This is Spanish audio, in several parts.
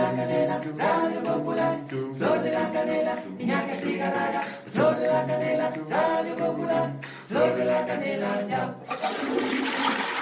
la canela, Radio Popular, Flor de la canela, niña castigarraga, Flor de la canela, Radio Popular, Flor de la canela, chao.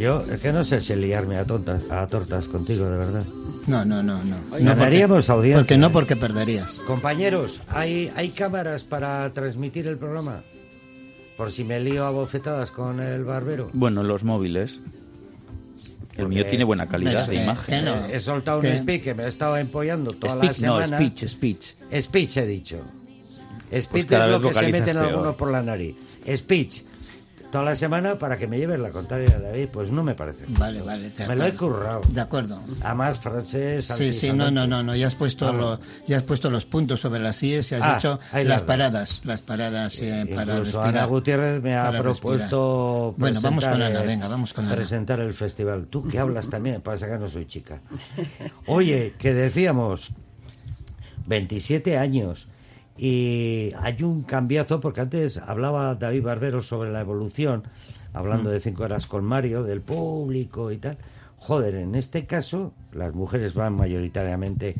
Yo es que no sé si liarme a, tontas, a tortas contigo, de verdad. No, no, no, no. Ganaríamos porque, audiencia. Porque no, porque perderías. Compañeros, ¿hay, ¿hay cámaras para transmitir el programa? Por si me lío a bofetadas con el barbero. Bueno, los móviles. El mío tiene buena calidad de imagen. no. He soltado un ¿Qué? speech que me estaba empollando toda la Speech, no, semana. speech, speech. Speech he dicho. Speech Pues cada es lo que se meten peor. algunos por la nariz. Speech. Toda la semana para que me lleves la contraria, David. Pues no me parece. Vale, vale. de Me lo he currado. De acuerdo. Además, francés. Sí, sí, no, no, no, no, ya has puesto Ah, lo- ya has puesto los puntos sobre las IES y has Ah, hecho las paradas, las paradas eh, para Incluso respirar. Ana Gutiérrez me ha para propuesto. Bueno, vamos con Ana, eh, venga, vamos con Ana. Presentar el festival. Tú que hablas también, pasa que no soy chica. Oye, que decíamos 27 años y hay un cambiazo porque antes hablaba David Barbero sobre la evolución, hablando Mm. de cinco horas con Mario, del público y tal. Joder, en este caso las mujeres van mayoritariamente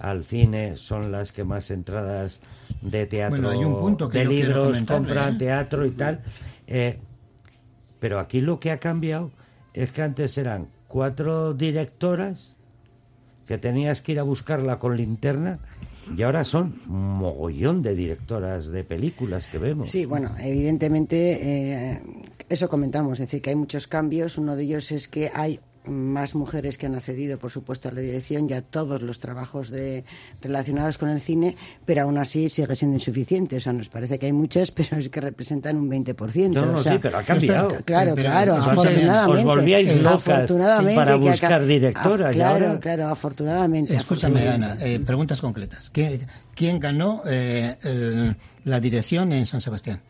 al cine, son las que más entradas de teatro, Bueno, hay un punto que de libros compran, ¿eh? teatro y tal. Eh, pero aquí lo que ha cambiado es que antes eran cuatro directoras que tenías que ir a buscarla con linterna y ahora son mogollón de directoras de películas que vemos. Sí, bueno, evidentemente eh, eso comentamos, es decir, que hay muchos cambios. Uno de ellos es que hay más mujeres que han accedido, por supuesto, a la dirección y a todos los trabajos de, relacionados con el cine, pero aún así sigue siendo insuficiente. O sea, nos parece que hay muchas, pero es que representan un 20%. No, no, o sea, sí, pero ha cambiado. Claro, Pero claro, afortunadamente. os volvíais locas afortunadamente para buscar ca- directoras, Ah, Claro, ahora- claro, afortunadamente. Escúchame, afortunadamente. Ana, eh, preguntas concretas. ¿Quién, quién ganó eh, el- la dirección en San Sebastián?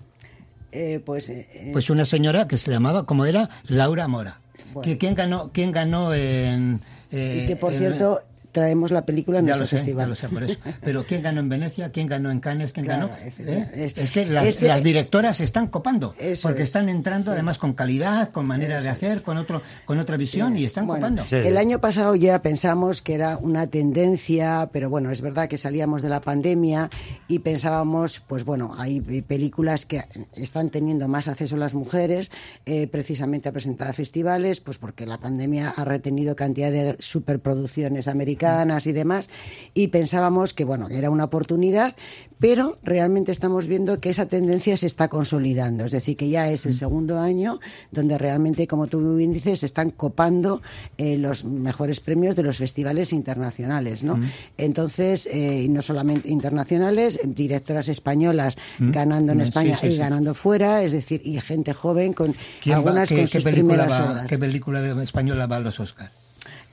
Eh, pues, eh, eh, Pues una señora que se llamaba, como era, Laura Mora. Bueno. ¿Qui- ¿Quién ganó, quién ganó en... eh, y que, por en- cierto, traemos la película en Ya nuestro lo sé, festival. ya lo sé, por eso. Pero ¿quién ganó en Venecia? ¿Quién ganó en Cannes? ¿Quién Claro, ganó? ¿Eh? Es que las, Ese- las directoras se están copando, porque es. están entrando además con calidad, con manera de hacer, con otro, con otra visión y están Bueno, copando. Sí. El año pasado ya pensamos que era una tendencia, pero bueno, es verdad que salíamos de la pandemia y pensábamos, pues bueno, hay películas que están teniendo más acceso a las mujeres, eh, precisamente a presentar a festivales, pues porque la pandemia ha retenido cantidad de superproducciones americanas y demás, y pensábamos que bueno, era una oportunidad, pero realmente estamos viendo que esa tendencia se está consolidando, es decir, que ya es el segundo año donde realmente, como tú bien dices, se están copando eh, los mejores premios de los festivales internacionales, ¿no? Entonces, eh, no solamente internacionales, eh, directoras españolas ganando en Mm, España sí, sí, y ganando fuera, es decir, y gente joven con ¿Quién va- algunas qué, con qué sus película primeras va- obras. ¿Qué película de- española va a los Oscars?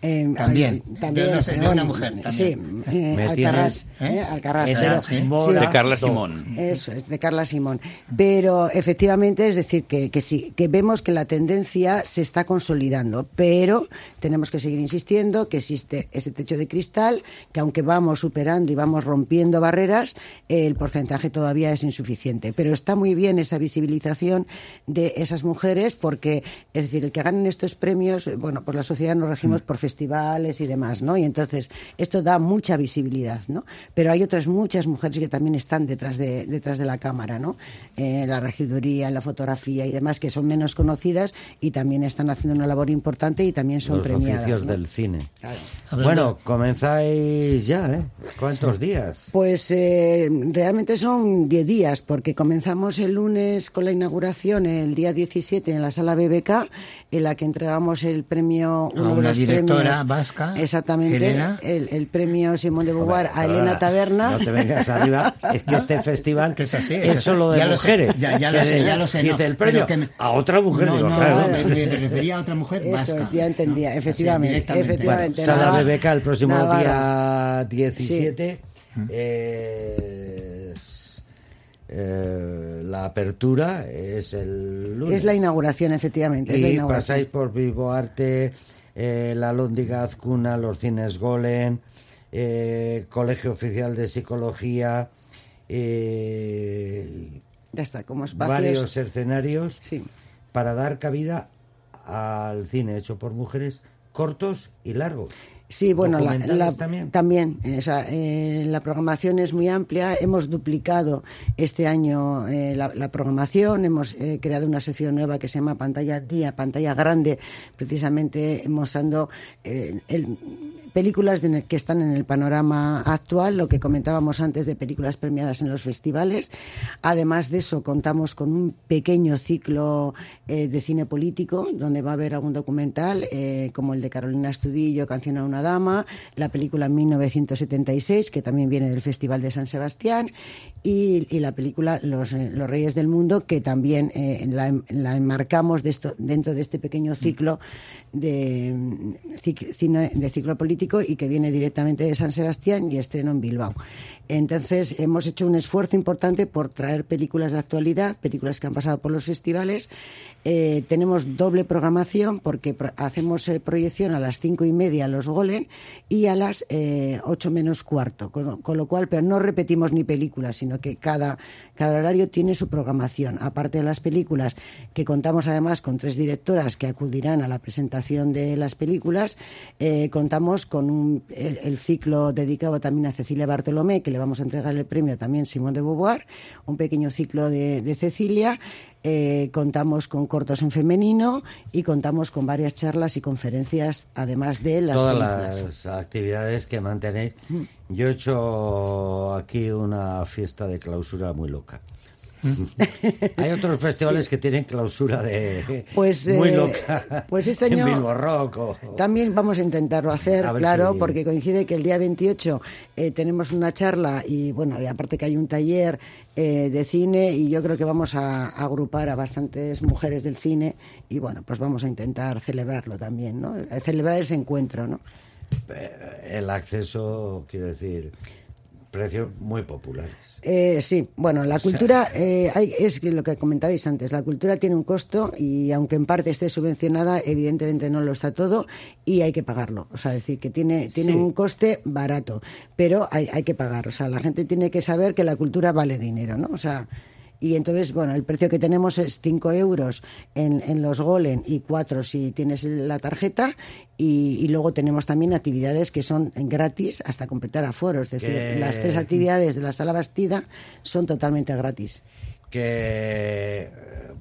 Eh, También, de también, una- de una bueno, mujer, Sí, eh, tienes, eh, pero- sí. mora De Carla Simón. Eso es, de Carla Simón. Pero efectivamente, es decir, que, que sí, que vemos que la tendencia se está consolidando, pero tenemos que seguir insistiendo que existe ese techo de cristal, que aunque vamos superando y vamos rompiendo barreras, eh, el porcentaje todavía es insuficiente. Pero está muy bien esa visibilización de esas mujeres, porque, es decir, el que ganen estos premios, eh, bueno, pues la sociedad nos regimos por festivales y demás, ¿no? Y entonces esto da mucha visibilidad, ¿no? Pero hay otras muchas mujeres que también están detrás de, detrás de la cámara, ¿no? Eh, en la regiduría, en la fotografía y demás, que son menos conocidas y también están haciendo una labor importante y también son los premiadas. oficios ¿no? del cine. Bueno, comenzáis ya, ¿eh? ¿Cuántos días? Pues eh, realmente son 10 días, porque comenzamos el lunes con la inauguración, el día 17, en la sala BBK, en la que entregamos el premio, uno de una los directora premios, vasca, exactamente, Elena. el, el premio Simón de Beauvoir a Perdona, Elena Taberna. No te vengas arriba, es que este festival Que es así, es es solo de Ya lo sé, mujeres. ya- ya lo sé, ya lo sé, Dice no, el premio me- a otra mujer. No, digo, no, claro, me, me- me- refería a otra mujer Eso vasca. es, ya entendía, efectivamente, efectivamente. Sala Navarra- BBK el próximo Navarra. día 17. eh, eh, la apertura es el lunes. Es la inauguración, efectivamente. es la Y inauguración. pasáis por Vivo Arte, eh, la Lóndiga Azcuna, los cines Golem, eh, Colegio Oficial de Psicología, eh, Ya está, como espacios. varios escenarios Sí. para dar cabida al cine hecho por mujeres cortos y largos. Sí, bueno, la, la- también. también, eh, o sea, eh, la programación es muy amplia. Hemos duplicado este año eh, la, la programación. Hemos eh, creado una sección nueva que se llama Pantalla Día, Pantalla Grande, precisamente mostrando el- películas de- que están en el panorama actual, lo que comentábamos antes de películas premiadas en los festivales. Además de eso, contamos con un pequeño ciclo de cine político, donde va a haber algún documental, eh, como el de Carolina Estudillo, Canción a una dama, la película 1976, que también viene del Festival de San Sebastián, y, la película Los, eh, Los Reyes del Mundo, que también eh, la, la enmarcamos dentro de este pequeño ciclo de, de ciclo político y que viene directamente de San Sebastián y estreno en Bilbao. Entonces, hemos hecho un esfuerzo importante por traer películas de actualidad, películas que han pasado por los festivales. Eh, tenemos doble programación porque hacemos proyección a las cinco y media los Y a las eh, ocho menos cuarto, con, con lo cual, pero no repetimos ni películas, sino que cada, cada horario tiene su programación. Aparte de las películas, que contamos además con tres directoras que acudirán a la presentación de las películas, eh, contamos con un, el, ciclo dedicado también a Cecilia Bartolomé, que le vamos a entregar el premio también Simón de Beauvoir, un pequeño ciclo de Cecilia. Eh, contamos con cortos en femenino y contamos con varias charlas y conferencias, además de las Todas películas. las actividades que mantenéis. Yo he hecho aquí una fiesta de clausura muy loca. Hay otros festivales que tienen clausura de Pues, muy eh, loca. pues este en año Bilbo Rock o- También vamos a intentarlo hacer, A claro, si- porque coincide que el día 28 eh, tenemos una charla y bueno, y aparte que hay un taller eh, de cine y yo creo que vamos a, a agrupar a bastantes mujeres del cine y bueno, pues vamos a intentar celebrarlo también, ¿no? Celebrar ese encuentro, ¿no? El acceso, quiero decir, precios muy populares. Eh, sí, bueno, la cultura eh, hay- es lo que comentabais antes. La cultura tiene un costo y aunque en parte esté subvencionada, evidentemente no lo está todo y hay que pagarlo. O sea, decir que tiene tiene Sí. un coste barato, pero hay, hay que pagar. O sea, la gente tiene que saber que la cultura vale dinero, ¿no? O sea. Y entonces, bueno, el precio que tenemos es 5 euros en, en los Golem y 4 si tienes la tarjeta. Y, y luego tenemos también actividades que son gratis hasta completar aforos. Es decir, las tres actividades de la sala Bastida son totalmente gratis. que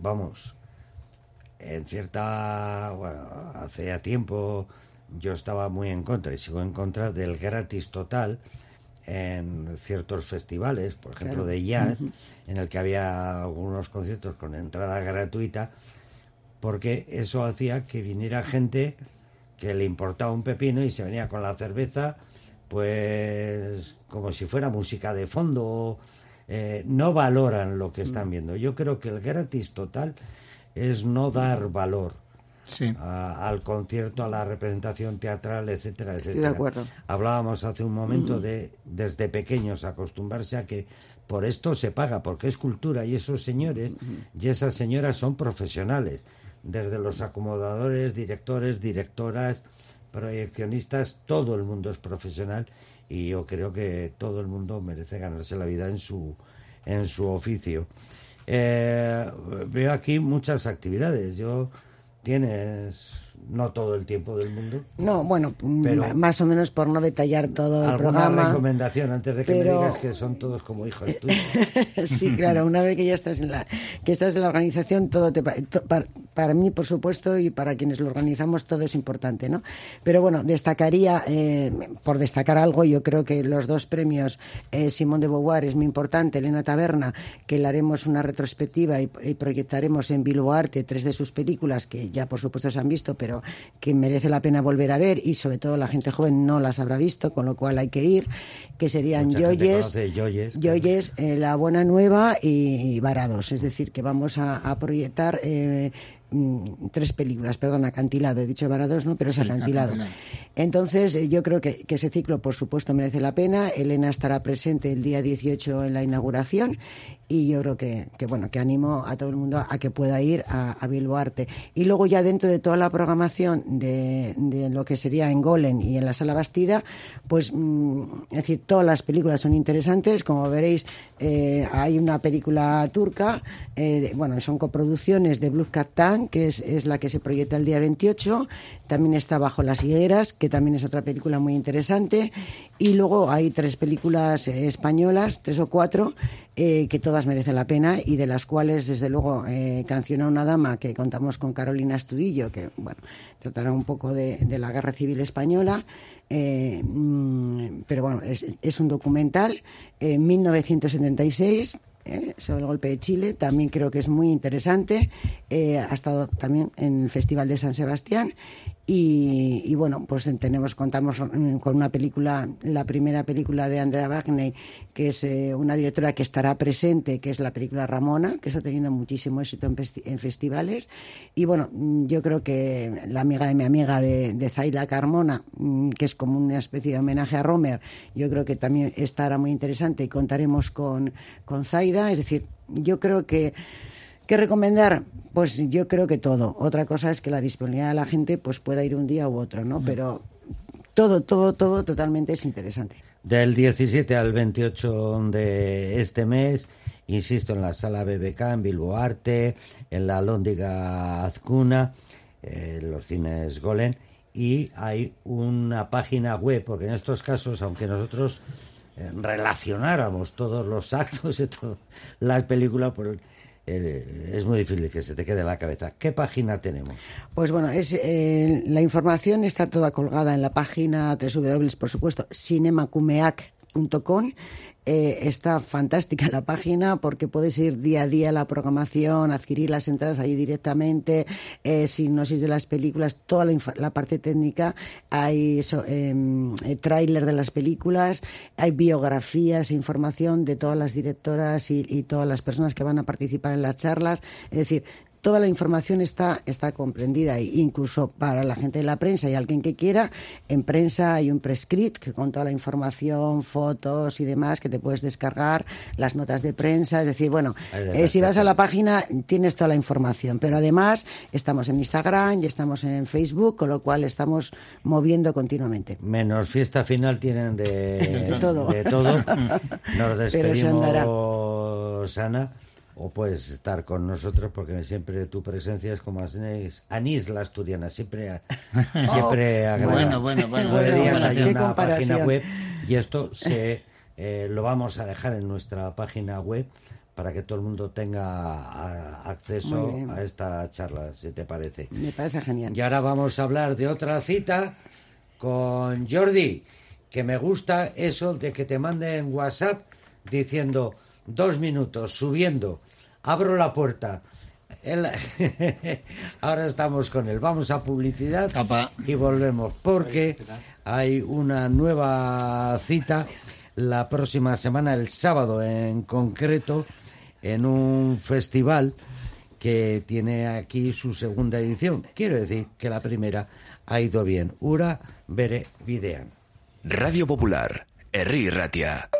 vamos en cierta bueno hace ya tiempo yo estaba muy en contra y sigo en contra del gratis total en ciertos festivales por ejemplo Claro. de jazz en el que había algunos conciertos con entrada gratuita porque eso hacía que viniera gente que le importaba un pepino y se venía con la cerveza, pues como si fuera música de fondo. eh, no valoran lo que Mm. están viendo. Yo creo que el gratis total es no dar valor Sí. a- al concierto, a la representación teatral, etcétera, etcétera. De acuerdo. Hablábamos hace un momento de desde pequeños acostumbrarse a que por esto se paga, porque es cultura y esos señores y esas señoras son profesionales, desde los acomodadores, directores, directoras, proyeccionistas, todo el mundo es profesional y yo creo que todo el mundo merece ganarse la vida en su en su oficio. Eh, veo aquí muchas actividades. Yo tienes no todo el tiempo del mundo. No, bueno, Pero- más o menos por no detallar todo el ¿Alguna programa. recomendación antes de que me pero- digas que son todos como hijos tuyos? sí, claro, una vez que ya estás en la que estás en la organización, todo te to- para mí, por supuesto, y para quienes lo organizamos, todo es importante, ¿no? Pero bueno, destacaría, eh, por destacar algo, yo creo que los dos premios, eh, Simón de Beauvoir es muy importante, Elena Taberna, que le haremos una retrospectiva y, y proyectaremos en Bilbo Arte tres de sus películas, que ya por supuesto se han visto, pero que merece la pena volver a ver, y sobre todo la gente joven no las habrá visto, con lo cual hay que ir, que serían Yoyes, Yoyes, claro. Eh, La Buena Nueva y, y Varados. Es decir, que vamos a, a proyectar eh, mm, tres películas, perdón, acantilado. He dicho Varados, no, pero es Sí, acantilado. Acantilado. Entonces, eh, yo creo que, ese ciclo, por supuesto, merece la pena. Elena estará presente el día 18 en la inauguración y yo creo que, bueno que animo a todo el mundo a que pueda ir a, a Arte. Y luego ya dentro de toda la programación de, lo que sería en Golem y en la Sala Bastida pues mm, es decir todas las películas son interesantes. Como veréis eh, hay una película turca eh, bueno son coproducciones de Blue Captain que es, es la que se proyecta el día 28 también está Bajo las higueras que también es otra película muy interesante. Y luego hay tres películas eh, españolas tres o cuatro eh, que todas merecen la pena y de las cuales, desde luego, eh, una dama, que contamos con Carolina Estudillo, que, bueno, tratará un poco de, la Guerra Civil Española, eh, mm, pero bueno, es, un documental, en 1976, eh, sobre el golpe de Chile, también creo que es muy interesante, ha estado también en el Festival de San Sebastián y, bueno, pues tenemos, contamos con una película, la primera película de Andrea Wagner, que es eh, una directora que estará presente, que es la película Ramona, que está teniendo muchísimo éxito en, en festivales. Y bueno, yo creo que la amiga de mi amiga de, de Carmona, mm, que es como una especie de homenaje a Romer, yo creo que también estará muy interesante y contaremos con, con Zaida. Es decir, yo creo que ¿Qué recomendar? Pues yo creo que todo. Otra cosa es que la disponibilidad de la gente pues pueda ir un día u otro, ¿no? Pero todo, todo, todo totalmente es interesante. Del 17 al 28 de este mes, insisto, en la sala BBK, en Bilbo Arte, en la Lóndiga Azcuna, eh, los cines Golem, y hay una página web, porque en estos casos, aunque nosotros eh, relacionáramos todos los actos y todas las películas, pues, eh, es muy difícil que se te quede en la cabeza. ¿Qué página tenemos? Pues bueno, es, eh, la información está toda colgada en la página www, por supuesto, cinemacumeac.com. Eh, está fantástica la página porque puedes ir día a día a la programación, adquirir las entradas ahí directamente, eh, sinopsis de las películas, toda la, la parte técnica, hay eso, em, eh, de las películas, hay biografías e información de todas las directoras y, y todas las personas que van a participar en las charlas. Es decir, toda la información está, está comprendida, e incluso para la gente de la prensa y alguien que quiera, en prensa hay un prescript que con toda la información, fotos y demás que te puedes descargar, las notas de prensa, es decir, bueno, eh, si vas a la página tienes toda la información, pero además estamos en Instagram y estamos en Facebook, con lo cual estamos moviendo continuamente. Menos fiesta final tienen de, De todo. de todo. Nos despedimos, Ana. O puedes estar con nosotros porque siempre tu presencia es como anís, anís la asturiana, siempre, siempre agrada. Bueno, bueno, bueno, una página web y esto se eh, lo vamos a dejar en nuestra página web para que todo el mundo tenga a- acceso a esta charla, si te parece. Me parece genial. Y ahora vamos a hablar de otra cita con Jordi, que me gusta eso de que te manden WhatsApp diciendo dos minutos, subiendo, abro la puerta. Ahora estamos con él. Vamos a publicidad y volvemos porque hay una nueva cita la próxima semana, el sábado en concreto, en un festival que tiene aquí su segunda edición. Quiero decir que la primera ha ido bien. Ura bere bidean. Radio Popular, Herri Ratia.